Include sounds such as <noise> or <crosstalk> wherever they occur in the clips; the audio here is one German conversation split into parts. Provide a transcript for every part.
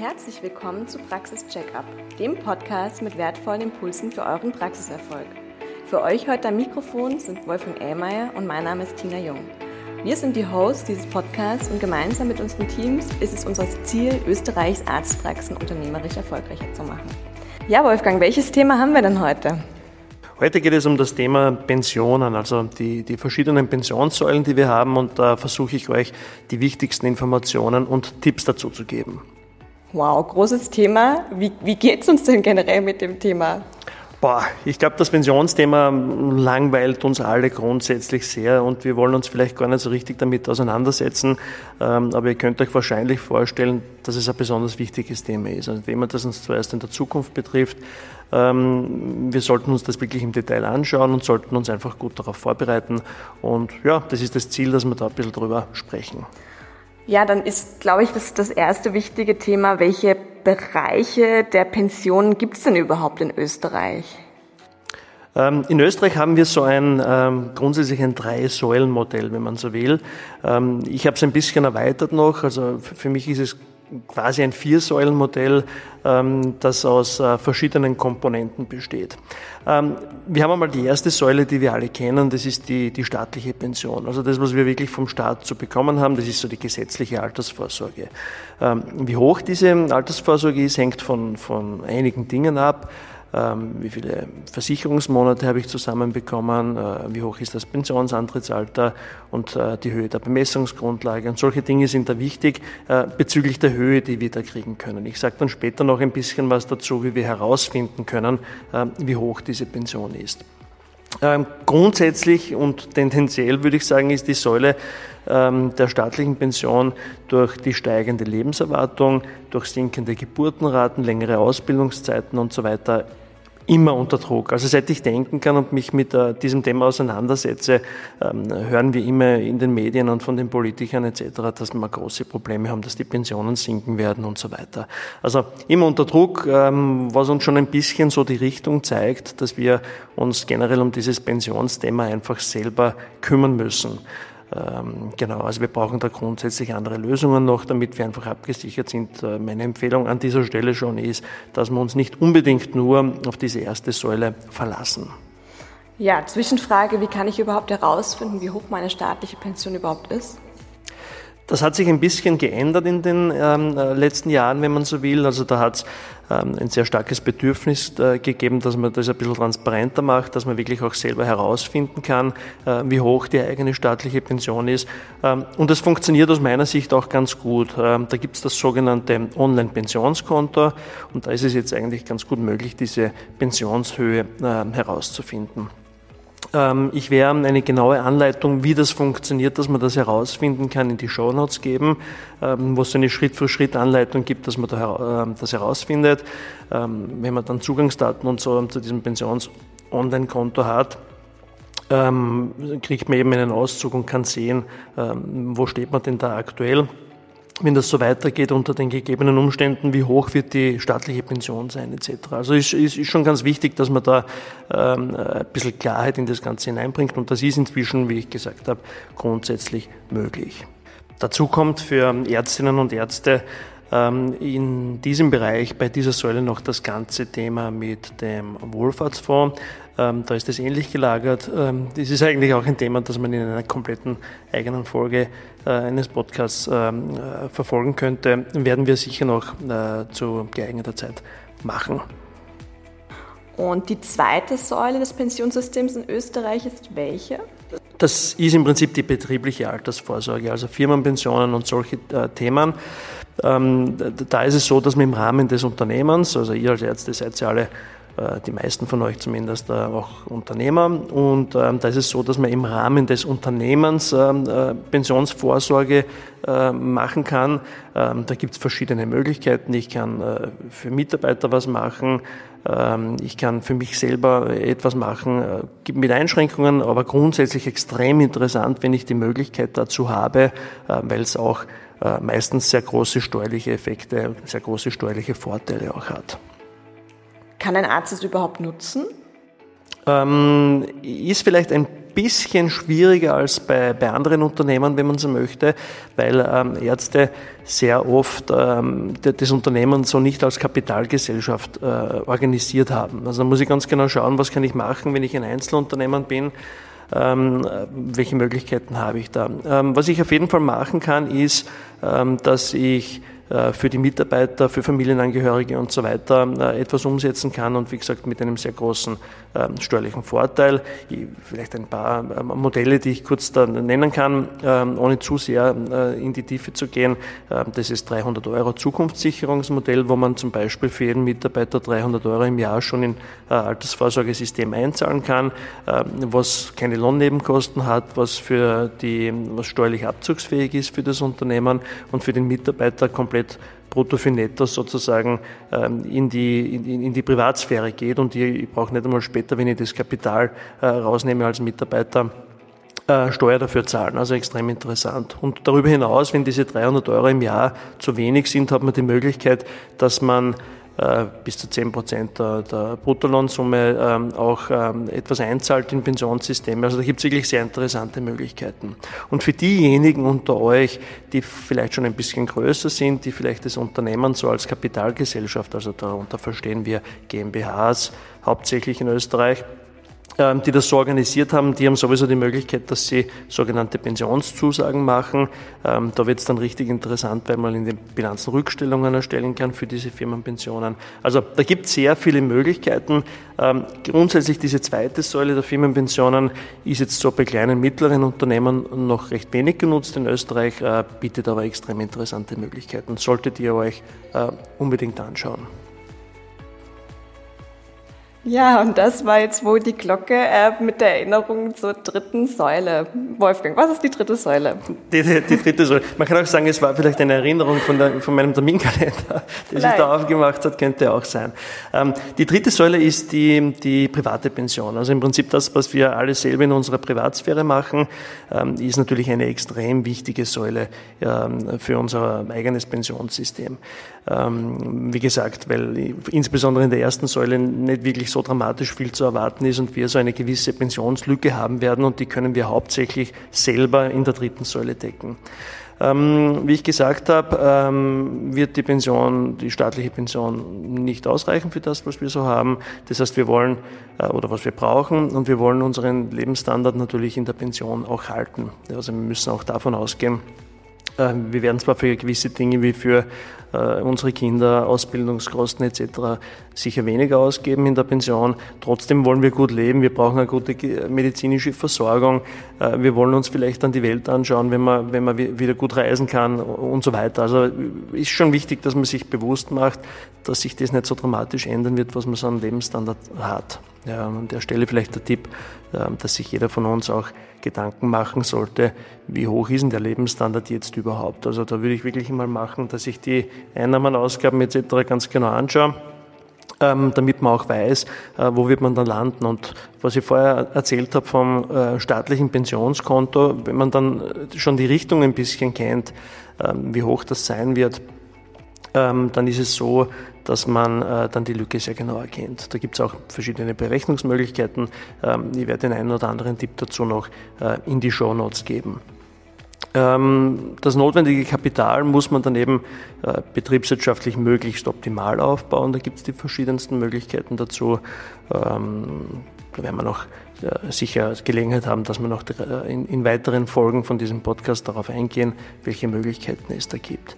Herzlich willkommen zu Praxis Checkup, dem Podcast mit wertvollen Impulsen für euren Praxiserfolg. Für euch heute am Mikrofon sind Wolfgang Ehlmeier und mein Name ist Tina Jung. Wir sind die Hosts dieses Podcasts und gemeinsam mit unseren Teams ist es unser Ziel, Österreichs Arztpraxen unternehmerisch erfolgreicher zu machen. Ja, Wolfgang, welches Thema haben wir denn heute? Heute geht es um das Thema Pensionen, also die, die verschiedenen Pensionssäulen, die wir haben und da versuche ich euch die wichtigsten Informationen und Tipps dazu zu geben. Wow, großes Thema. Wie, wie geht es uns denn generell mit dem Thema? Boah, ich glaube, das Pensionsthema langweilt uns alle grundsätzlich sehr und wir wollen uns vielleicht gar nicht so richtig damit auseinandersetzen. Ähm, aber ihr könnt euch wahrscheinlich vorstellen, dass es ein besonders wichtiges Thema ist. Ein Thema, das uns zuerst in der Zukunft betrifft. Ähm, wir sollten uns das wirklich im Detail anschauen und sollten uns einfach gut darauf vorbereiten. Und ja, das ist das Ziel, dass wir da ein bisschen drüber sprechen. Ja, dann ist, glaube ich, das, das erste wichtige Thema, welche Bereiche der Pensionen gibt es denn überhaupt in Österreich? Ähm, in Österreich haben wir so ein ähm, grundsätzlich ein Drei-Säulen-Modell, wenn man so will. Ähm, ich habe es ein bisschen erweitert noch. Also für mich ist es quasi ein Viersäulenmodell, ähm, das aus äh, verschiedenen Komponenten besteht. Ähm, wir haben einmal die erste Säule, die wir alle kennen, das ist die, die staatliche Pension. Also das, was wir wirklich vom Staat zu bekommen haben, das ist so die gesetzliche Altersvorsorge. Ähm, wie hoch diese Altersvorsorge ist, hängt von, von einigen Dingen ab. Ähm, wie viele Versicherungsmonate habe ich zusammenbekommen, äh, wie hoch ist das Pensionsantrittsalter und äh, die Höhe der Bemessungsgrundlage. Und solche Dinge sind da wichtig äh, bezüglich der Höhe, die wir da kriegen können. Ich sage dann später noch ein bisschen was dazu, wie wir herausfinden können, wie hoch diese Pension ist. Ähm, grundsätzlich und tendenziell würde ich sagen, ist die Säule ähm, der staatlichen Pension durch die steigende Lebenserwartung, durch sinkende Geburtenraten, längere Ausbildungszeiten und so weiter immer unter Druck. Also seit ich denken kann und mich mit äh, diesem Thema auseinandersetze, ähm, hören wir immer in den Medien und von den Politikern etc., dass wir große Probleme haben, dass die Pensionen sinken werden und so weiter. Also immer unter Druck, ähm, was uns schon ein bisschen so die Richtung zeigt, dass wir uns generell um dieses Pensionsthema einfach selber kümmern müssen. Ähm, genau, also wir brauchen da grundsätzlich andere Lösungen noch, damit wir einfach abgesichert sind. Äh, meine Empfehlung an dieser Stelle schon ist, dass wir uns nicht unbedingt nur auf diese erste Säule verlassen. Ja, Zwischenfrage, wie kann ich überhaupt herausfinden, wie hoch meine staatliche Pension überhaupt ist? Das hat sich ein bisschen geändert in den ähm, äh, letzten Jahren, wenn man so will. Also da hat es ähm, ein sehr starkes Bedürfnis äh, gegeben, dass man das ein bisschen transparenter macht, dass man wirklich auch selber herausfinden kann, äh, wie hoch die eigene staatliche Pension ist. Ähm, und das funktioniert aus meiner Sicht auch ganz gut. Ähm, da gibt es das sogenannte Online-Pensionskonto und da ist es jetzt eigentlich ganz gut möglich, diese Pensionshöhe äh, herauszufinden. Ähm, ich werde eine genaue Anleitung, wie das funktioniert, dass man das herausfinden kann, in die Show Notes geben, ähm, wo es eine Schritt-für-Schritt-Anleitung gibt, dass man ähm, das herausfindet. Wenn man dann Zugangsdaten und so zu diesem Pensions-Online-Konto hat, kriegt man eben einen Auszug und kann sehen, wo steht man denn da aktuell wenn das so weitergeht unter den gegebenen Umständen, wie hoch wird die staatliche Pension sein etc. Also ist, ist, ist schon ganz wichtig, dass man da ähm, ein bisschen Klarheit in das Ganze hineinbringt und das ist inzwischen, wie ich gesagt habe, grundsätzlich möglich. Dazu kommt für Ärztinnen und Ärzte in diesem Bereich, bei dieser Säule noch das ganze Thema mit dem Wohlfahrtsfonds. Ähm, da ist es ähnlich gelagert. Ähm, das ist eigentlich auch ein Thema, das man in einer kompletten eigenen Folge äh, eines Podcasts äh, verfolgen könnte. Werden wir sicher noch äh, zu geeigneter Zeit machen. Und die zweite Säule des Pensionssystems in Österreich ist welche? Das ist im Prinzip die betriebliche Altersvorsorge, also Firmenpensionen und solche Themen. Ähm, da ist es so, dass man im Rahmen des Unternehmens, also ihr als Ärzte seid ja alle äh, die meisten von euch zumindest äh, auch Unternehmer. Und ähm, da ist es so, dass man im Rahmen des Unternehmens ähm, äh, Pensionsvorsorge machen kann. Ähm, da gibt es verschiedene Möglichkeiten. Ich kann für Mitarbeiter was machen. Ich kann für mich selber etwas machen, mit Einschränkungen, aber grundsätzlich extrem interessant, wenn ich die Möglichkeit dazu habe, weil es auch meistens sehr große steuerliche Effekte, sehr große steuerliche Vorteile auch hat. Kann ein Arzt es überhaupt nutzen? Ähm, ist vielleicht ein bisschen schwieriger als bei, bei anderen Unternehmen, wenn man so möchte, weil ähm, Ärzte sehr oft ähm, das Unternehmen so nicht als Kapitalgesellschaft äh, organisiert haben. Also da muss ich ganz genau schauen, was kann ich machen, wenn ich ein Einzelunternehmen bin. Ähm, welche Möglichkeiten habe ich da? Ähm, was ich auf jeden Fall machen kann, ist, ähm, dass ich für die Mitarbeiter, für Familienangehörige und so weiter äh, etwas umsetzen kann und wie gesagt mit einem sehr großen ähm, steuerlichen Vorteil. Vielleicht ein paar ähm, Modelle, die ich kurz da nennen kann, ähm, ohne zu sehr äh, in die Tiefe zu gehen. Das ist 300 Euro Zukunftssicherungsmodell, wo man zum Beispiel für jeden Mitarbeiter 300 Euro im Jahr schon in Altersvorsorgesystem einzahlen kann, was keine Lohnnebenkosten hat, was für die, was steuerlich abzugsfähig ist für das Unternehmen und für den Mitarbeiter komplett komplett brutto für netto sozusagen ähm, in die, in, in die Privatsphäre geht und ich, ich brauche nicht einmal später, wenn ich das Kapital äh, rausnehme als Mitarbeiter, äh, Steuer dafür zahlen. Also extrem interessant. Und darüber hinaus, wenn diese 300 Euro im Jahr zu wenig sind, hat man die Möglichkeit, dass man bis zu 10 Prozent der, der Bruttolohnsumme ähm, auch ähm, etwas einzahlt in Pensionssysteme. Also da gibt es wirklich sehr interessante Möglichkeiten. Und für diejenigen unter euch, die vielleicht schon ein bisschen größer sind, die vielleicht das Unternehmen so als Kapitalgesellschaft, also darunter verstehen wir GmbHs, hauptsächlich in Österreich, die das so organisiert haben, die haben sowieso die Möglichkeit, dass sie sogenannte Pensionszusagen machen. Ähm, da wird es dann richtig interessant, weil man in den Bilanzen Rückstellungen erstellen kann für diese Firmenpensionen. Also da gibt es sehr viele Möglichkeiten. Ähm, grundsätzlich diese zweite Säule der Firmenpensionen ist jetzt so bei kleinen, mittleren Unternehmen noch recht wenig genutzt in Österreich, äh, bietet aber extrem interessante Möglichkeiten. Solltet ihr euch äh, unbedingt anschauen. Ja, und das war jetzt wohl die Glocke äh, mit der Erinnerung zur dritten Säule. Wolfgang, was ist die dritte Säule? Die, die, die dritte Säule. Man kann auch sagen, es war vielleicht eine Erinnerung von, der, von meinem Terminkalender, der sich da aufgemacht hat, könnte auch sein. Ähm, die dritte Säule ist die, die private Pension. Also im Prinzip das, was wir alle selber in unserer Privatsphäre machen, ähm, ist natürlich eine extrem wichtige Säule ähm, für unser eigenes Pensionssystem. Ähm, wie gesagt, weil insbesondere in der ersten Säule nicht wirklich so dramatisch viel zu erwarten ist und wir so eine gewisse Pensionslücke haben werden und die können wir hauptsächlich selber in der dritten Säule decken. Ähm, wie ich gesagt habe, ähm, wird die Pension, die staatliche Pension nicht ausreichen für das, was wir so haben. Das heißt, wir wollen äh, oder was wir brauchen und wir wollen unseren Lebensstandard natürlich in der Pension auch halten. Also wir müssen auch davon ausgehen, wir werden zwar für gewisse Dinge wie für äh, unsere Kinder, Ausbildungskosten etc. sicher weniger ausgeben in der Pension. Trotzdem wollen wir gut leben, wir brauchen eine gute medizinische Versorgung, äh, wir wollen uns vielleicht dann die Welt anschauen, wenn man, wenn man wieder gut reisen kann und so weiter. Also ist schon wichtig, dass man sich bewusst macht, dass sich das nicht so dramatisch ändern wird, was man so an Lebensstandard hat. Ja, an der Stelle vielleicht der Tipp, dass sich jeder von uns auch Gedanken machen sollte, wie hoch ist denn der Lebensstandard jetzt überhaupt. Also da würde ich wirklich mal machen, dass ich die Einnahmen, Ausgaben etc. ganz genau anschaue. Ähm, damit man auch weiß, äh, wo wird man dann landen. Und was ich vorher erzählt habe vom äh, staatlichen Pensionskonto, wenn man dann schon die Richtung ein bisschen kennt, ähm, wie hoch das sein wird, ähm, dann ist es so, dass man äh, dann die Lücke sehr genau erkennt. Da gibt es auch verschiedene Berechnungsmöglichkeiten. Ähm, ich werde den einen oder anderen Tipp dazu noch äh, in die Show Notes geben. Ähm, das notwendige Kapital muss man dann eben äh, betriebswirtschaftlich möglichst optimal aufbauen. Da gibt es die verschiedensten Möglichkeiten dazu. Ähm, da werden wir noch äh, sicher Gelegenheit haben, dass wir noch äh, in weiteren Folgen von diesem Podcast darauf eingehen, welche Möglichkeiten es da gibt.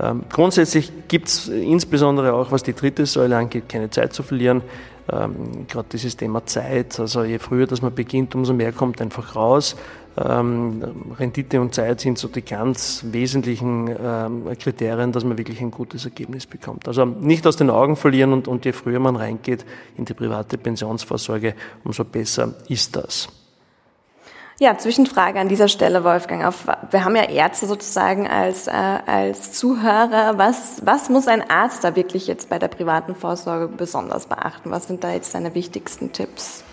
Ähm, grundsätzlich gibt es insbesondere auch, was die dritte Säule angeht, keine Zeit zu verlieren. Ähm, Gerade dieses Thema Zeit, also je früher dass man beginnt, umso mehr kommt einfach raus. Ähm, Rendite und Zeit sind so die ganz wesentlichen ähm, Kriterien, dass man wirklich ein gutes Ergebnis bekommt. Also nicht aus den Augen verlieren und, und je früher man reingeht in die private Pensionsvorsorge, umso besser ist das. Ja, Zwischenfrage an dieser Stelle, Wolfgang. Auf, wir haben ja Ärzte sozusagen als, äh, als Zuhörer. Was, was muss ein Arzt da wirklich jetzt bei der privaten Vorsorge besonders beachten? Was sind da jetzt deine wichtigsten Tipps?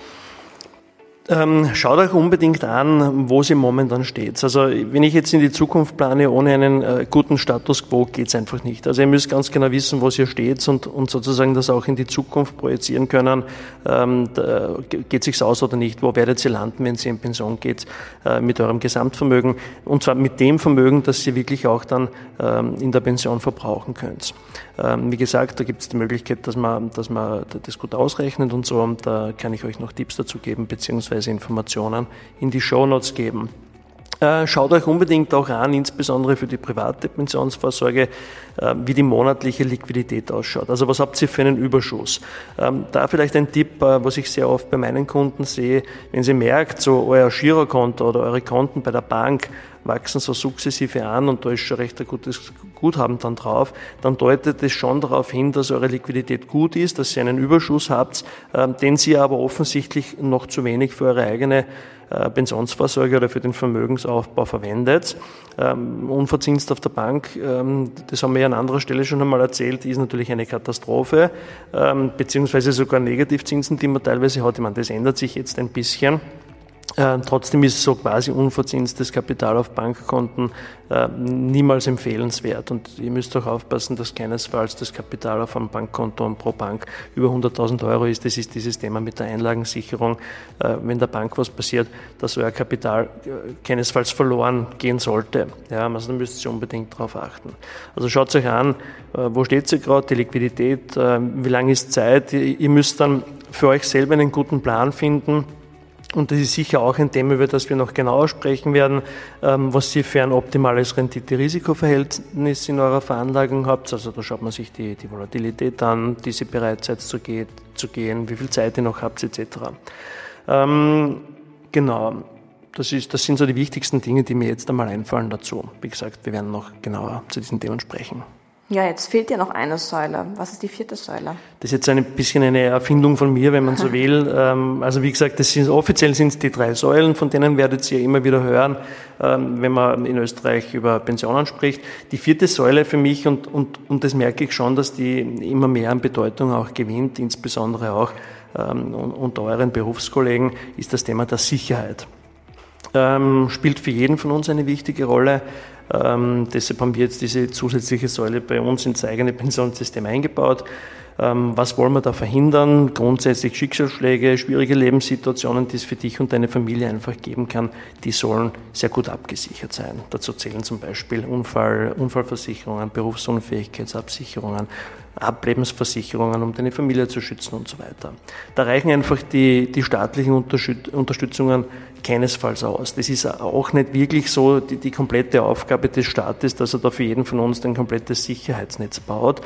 Ähm, schaut euch unbedingt an, wo sie momentan steht. Also wenn ich jetzt in die Zukunft plane, ohne einen äh, guten Status quo, geht's einfach nicht. Also ihr müsst ganz genau wissen, wo ihr steht und, und sozusagen das auch in die Zukunft projizieren können. Ähm, da, geht sich's aus oder nicht? Wo werdet ihr landen, wenn ihr in Pension geht äh, mit eurem Gesamtvermögen? Und zwar mit dem Vermögen, das ihr wirklich auch dann ähm, in der Pension verbrauchen könnt. Ähm, wie gesagt, da gibt es die Möglichkeit, dass man, dass man das gut ausrechnet und so. Und da kann ich euch noch Tipps dazu geben, beziehungsweise Informationen in die Show Notes geben. Äh, schaut euch unbedingt auch an, insbesondere für die private Pensionsvorsorge, äh, wie die monatliche Liquidität ausschaut. Also was habt ihr für einen Überschuss? Ähm, da vielleicht ein Tipp, äh, was ich sehr oft bei meinen Kunden sehe, wenn Sie merkt, so euer Girokonto oder eure Konten bei der Bank wachsen so sukzessive an und da ist schon recht ein gutes Guthaben dann drauf, dann deutet es schon darauf hin, dass eure Liquidität gut ist, dass ihr einen Überschuss habt, den Sie aber offensichtlich noch zu wenig für eure eigene Pensionsvorsorge oder für den Vermögensaufbau verwendet. Ähm, unverzinst auf der Bank, ähm, das haben wir ja an anderer Stelle schon einmal erzählt, ist natürlich eine Katastrophe, ähm, beziehungsweise sogar Negativzinsen, die man teilweise hat. Ich meine, das ändert sich jetzt ein bisschen. Äh, trotzdem ist so quasi unverzinstes Kapital auf Bankkonten äh, niemals empfehlenswert. Und ihr müsst auch aufpassen, dass keinesfalls das Kapital auf einem Bankkonto und pro Bank über 100.000 Euro ist. Das ist dieses Thema mit der Einlagensicherung. Äh, wenn der Bank was passiert, dass euer Kapital keinesfalls verloren gehen sollte. Ja, also da müsst ihr unbedingt darauf achten. Also schaut euch an, wo steht sie gerade, die Liquidität, wie lange ist Zeit. Ihr müsst dann für euch selber einen guten Plan finden und das ist sicher auch ein Thema, über das wir noch genauer sprechen werden, ähm, was ihr für ein optimales Rendite-Risiko-Verhältnis in eurer Veranlagung habt. Also da schaut man sich die, die Volatilität an, diese bereit seid zu, geht, zu gehen, wie viel Zeit ihr noch habt, etc. Ähm, genau. Das, ist, das sind so die wichtigsten Dinge, die mir jetzt einmal einfallen dazu. Wie gesagt, wir werden noch genauer zu diesen Themen sprechen. Ja, jetzt fehlt ja noch eine Säule. Was ist die vierte Säule? Das ist jetzt ein bisschen eine Erfindung von mir, wenn man so <laughs> will. Ähm, also wie gesagt, das sind, offiziell sind es die drei Säulen, von denen werdet ihr immer wieder hören, ähm, wenn man in Österreich über Pensionen spricht. Die vierte Säule für mich, und, und, und das merke ich schon, dass die immer mehr an Bedeutung auch gewinnt, insbesondere auch ähm, unter euren Berufskollegen, ist das Thema der Sicherheit. Spielt für jeden von uns eine wichtige Rolle. Ähm, deshalb haben wir jetzt diese zusätzliche Säule bei uns ins eigene Pensionssystem eingebaut. Ähm, was wollen wir da verhindern? Grundsätzlich Schicksalsschläge, schwierige Lebenssituationen, die es für dich und deine Familie einfach geben kann, die sollen sehr gut abgesichert sein. Dazu zählen zum Beispiel Unfall, Unfallversicherungen, Berufsunfähigkeitsabsicherungen, Ablebensversicherungen, um deine Familie zu schützen und so weiter. Da reichen einfach die, die staatlichen Unterstützungen keinesfalls aus. Das ist auch nicht wirklich so die, die komplette Aufgabe des Staates, dass er da für jeden von uns ein komplettes Sicherheitsnetz baut.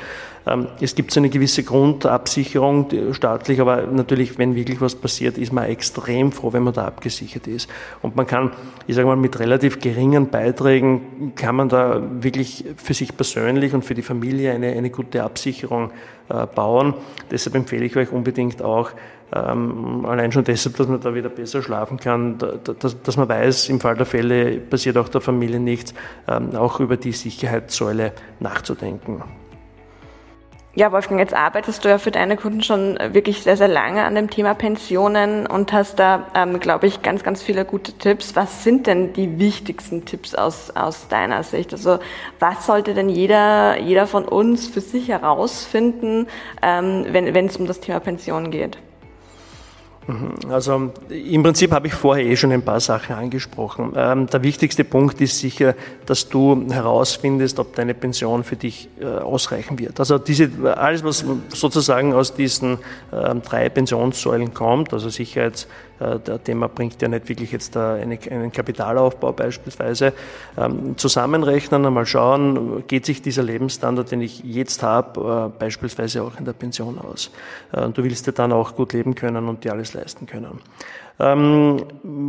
Ähm, es gibt so eine gewisse Grundabsicherung staatlich, aber natürlich, wenn wirklich was passiert, ist man extrem froh, wenn man da abgesichert ist. Und man kann, ich sage mal, mit relativ geringen Beiträgen kann man da wirklich für sich persönlich und für die Familie eine, eine gute Absicherung äh, bauen. Deshalb empfehle ich euch unbedingt auch, ähm, allein schon deshalb, dass man da wieder besser schlafen kann, dass, dass man weiß, im Fall der Fälle passiert auch der Familie nichts, ähm, auch über die Sicherheitssäule nachzudenken. Ja, Wolfgang, jetzt arbeitest du ja für deine Kunden schon wirklich sehr, sehr lange an dem Thema Pensionen und hast da, ähm, glaube ich, ganz, ganz viele gute Tipps. Was sind denn die wichtigsten Tipps aus, aus deiner Sicht? Also was sollte denn jeder, jeder von uns für sich herausfinden, ähm, wenn, es um das Thema Pension geht? Mhm. Also im Prinzip habe ich vorher eh schon ein paar Sachen angesprochen. Ähm, der wichtigste Punkt ist sicher, dass du herausfindest, ob deine Pension für dich äh, ausreichen wird. Also diese, alles, was sozusagen aus diesen ähm, drei Pensionssäulen kommt, also Sicherheits, der Thema bringt ja nicht wirklich jetzt einen Kapitalaufbau beispielsweise. Ähm, zusammenrechnen, einmal schauen, geht sich dieser Lebensstandard, den ich jetzt habe, äh, beispielsweise auch in der Pension aus. Äh, du willst ja dann auch gut leben können und dir alles leisten können. Ähm,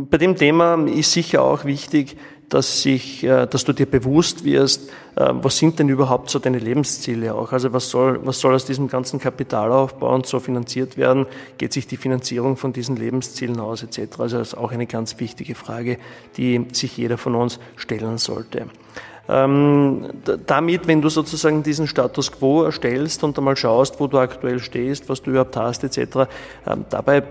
bei dem Thema ist sicher auch wichtig, dass, sich, äh, dass du dir bewusst wirst, äh, was sind denn überhaupt so deine Lebensziele auch? Also was soll, was soll aus diesem ganzen Kapitalaufbau und so finanziert werden? Geht sich die Finanzierung von diesen Lebenszielen aus etc.? Also das ist auch eine ganz wichtige Frage, die sich jeder von uns stellen sollte. Ähm, damit, wenn du sozusagen diesen Status quo erstellst und einmal schaust, wo du aktuell stehst, was du überhaupt hast, etc., ähm, dabei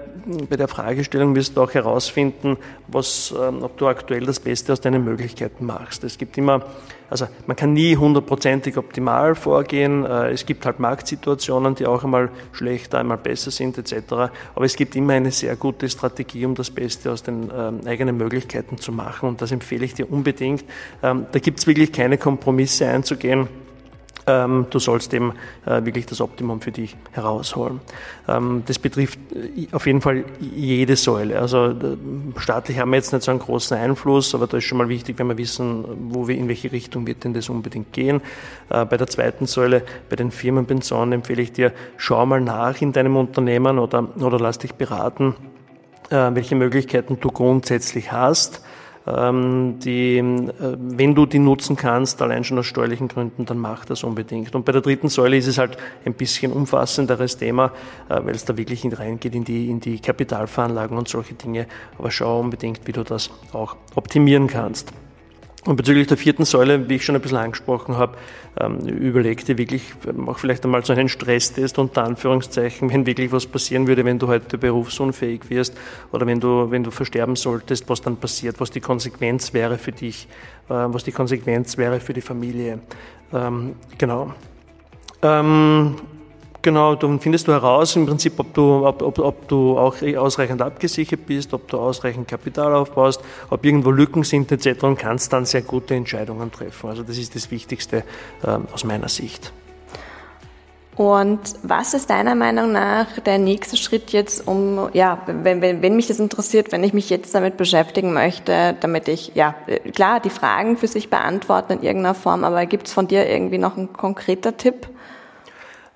bei der Fragestellung wirst du auch herausfinden, was, ähm, ob du aktuell das Beste aus deinen Möglichkeiten machst. Es gibt immer, also man kann nie hundertprozentig optimal vorgehen. Äh, es gibt halt Marktsituationen, die auch einmal schlechter, einmal besser sind, etc. Aber es gibt immer eine sehr gute Strategie, um das Beste aus den eigenen Möglichkeiten zu machen. Und das empfehle ich dir unbedingt. Da gibt es wirklich keine Kompromisse einzugehen. Ähm, du sollst eben äh, wirklich das Optimum für dich herausholen. Ähm, das betrifft äh, auf jeden Fall jede Säule. Also staatlich haben wir jetzt nicht so einen großen Einfluss, aber da ist schon mal wichtig, wenn wir wissen, wo wir in welche Richtung wird denn das unbedingt gehen. Äh, bei der zweiten Säule, bei den Firmenpensionen empfehle ich dir, schau mal nach in deinem Unternehmen oder, oder lass dich beraten, welche Möglichkeiten du grundsätzlich hast die, äh, wenn du die nutzen kannst, allein schon aus steuerlichen Gründen, dann mach das unbedingt. Und bei der dritten Säule ist es halt ein bisschen umfassenderes Thema, äh, weil es da wirklich reingeht in die, in die Kapitalveranlagung und solche Dinge. Aber schau unbedingt, wie du das auch optimieren kannst. Und bezüglich der vierten Säule, wie ich schon ein bisschen angesprochen habe, ähm, überleg dir wirklich, mach vielleicht einmal so einen Stresstest unter Anführungszeichen, wenn wirklich was passieren würde, wenn du heute berufsunfähig wirst oder wenn du, wenn du versterben solltest, was dann passiert, was die Konsequenz wäre für dich, äh, was die Konsequenz wäre für die Familie. Ähm, genau. Ähm, Genau, dann findest du heraus im Prinzip, ob du, ob, ob, ob du auch ausreichend abgesichert bist, ob du ausreichend Kapital aufbaust, ob irgendwo Lücken sind etc. und kannst dann sehr gute Entscheidungen treffen. Also das ist das Wichtigste äh, aus meiner Sicht. Und was ist deiner Meinung nach der nächste Schritt jetzt, um, ja, wenn, wenn, wenn mich das interessiert, wenn ich mich jetzt damit beschäftigen möchte, damit ich, ja, klar, die Fragen für sich beantworten in irgendeiner Form, aber gibt es von dir irgendwie noch ein konkreter Tipp?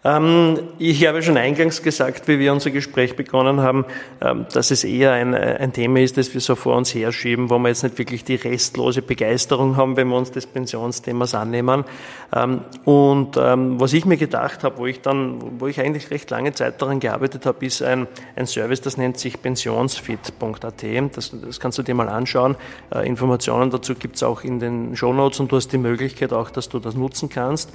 Ähm, ich habe schon eingangs gesagt, wie wir unser Gespräch begonnen haben, ähm, dass es eher ein, äh, ein Thema ist, das wir so vor uns herschieben, wo wir jetzt nicht wirklich die restlose Begeisterung haben, wenn wir uns des Pensionsthemas annehmen. Ähm, und was ich mir gedacht habe, wo ich dann, wo ich eigentlich recht lange Zeit daran gearbeitet habe, ist ein, ein Service, das nennt sich pensionsfit.at. Das, das kannst du dir mal anschauen. Äh, Informationen dazu gibt es auch in den Show Notes und du hast die Möglichkeit auch, dass du das nutzen kannst,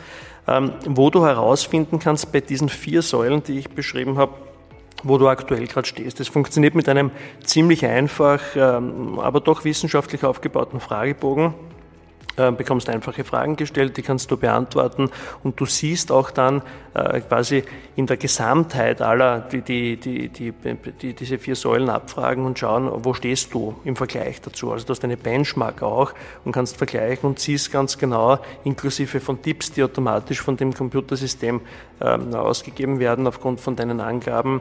wo du herausfinden kannst, kannst bei diesen vier Säulen, die ich beschrieben habe, wo du aktuell gerade stehst. Das funktioniert mit einem ziemlich einfach, ähm, aber doch wissenschaftlich aufgebauten Fragebogen. Äh, bekommst einfache Fragen gestellt, die kannst du beantworten und du siehst auch dann äh, quasi in der Gesamtheit aller, die, die, die, die, die diese vier Säulen abfragen und schauen, wo stehst du im Vergleich dazu. Also du hast eine Benchmark auch und kannst vergleichen und siehst ganz genau, inklusive von Tipps, die automatisch von dem Computersystem ähm, ausgegeben werden aufgrund von deinen Angaben,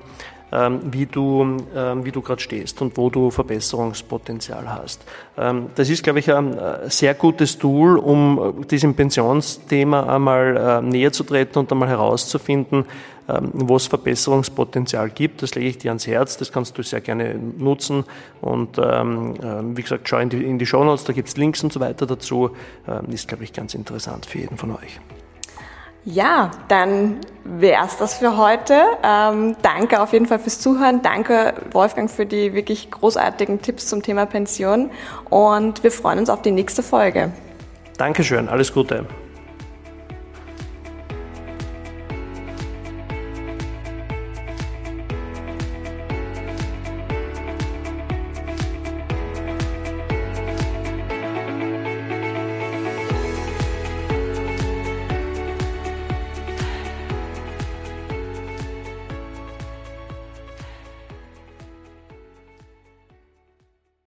wie du, ähm, wie du gerade stehst und wo du Verbesserungspotenzial hast. Ähm, das ist, glaube ich, ein äh, sehr gutes Tool, um diesem Pensionsthema einmal äh, näher zu treten und einmal herauszufinden, wo es Verbesserungspotenzial gibt. Das lege ich dir ans Herz, das kannst du sehr gerne nutzen. Und wie gesagt, schau in die, in die Show Notes, da gibt es Links und so weiter dazu. ist, glaube ich, ganz interessant für jeden von euch. Ja, dann wäre es das für heute. Ähm, danke auf jeden Fall fürs Zuhören. Danke, Wolfgang, für die wirklich großartigen Tipps zum Thema Pension. Und wir freuen uns auf die nächste Folge. Dankeschön, alles Gute.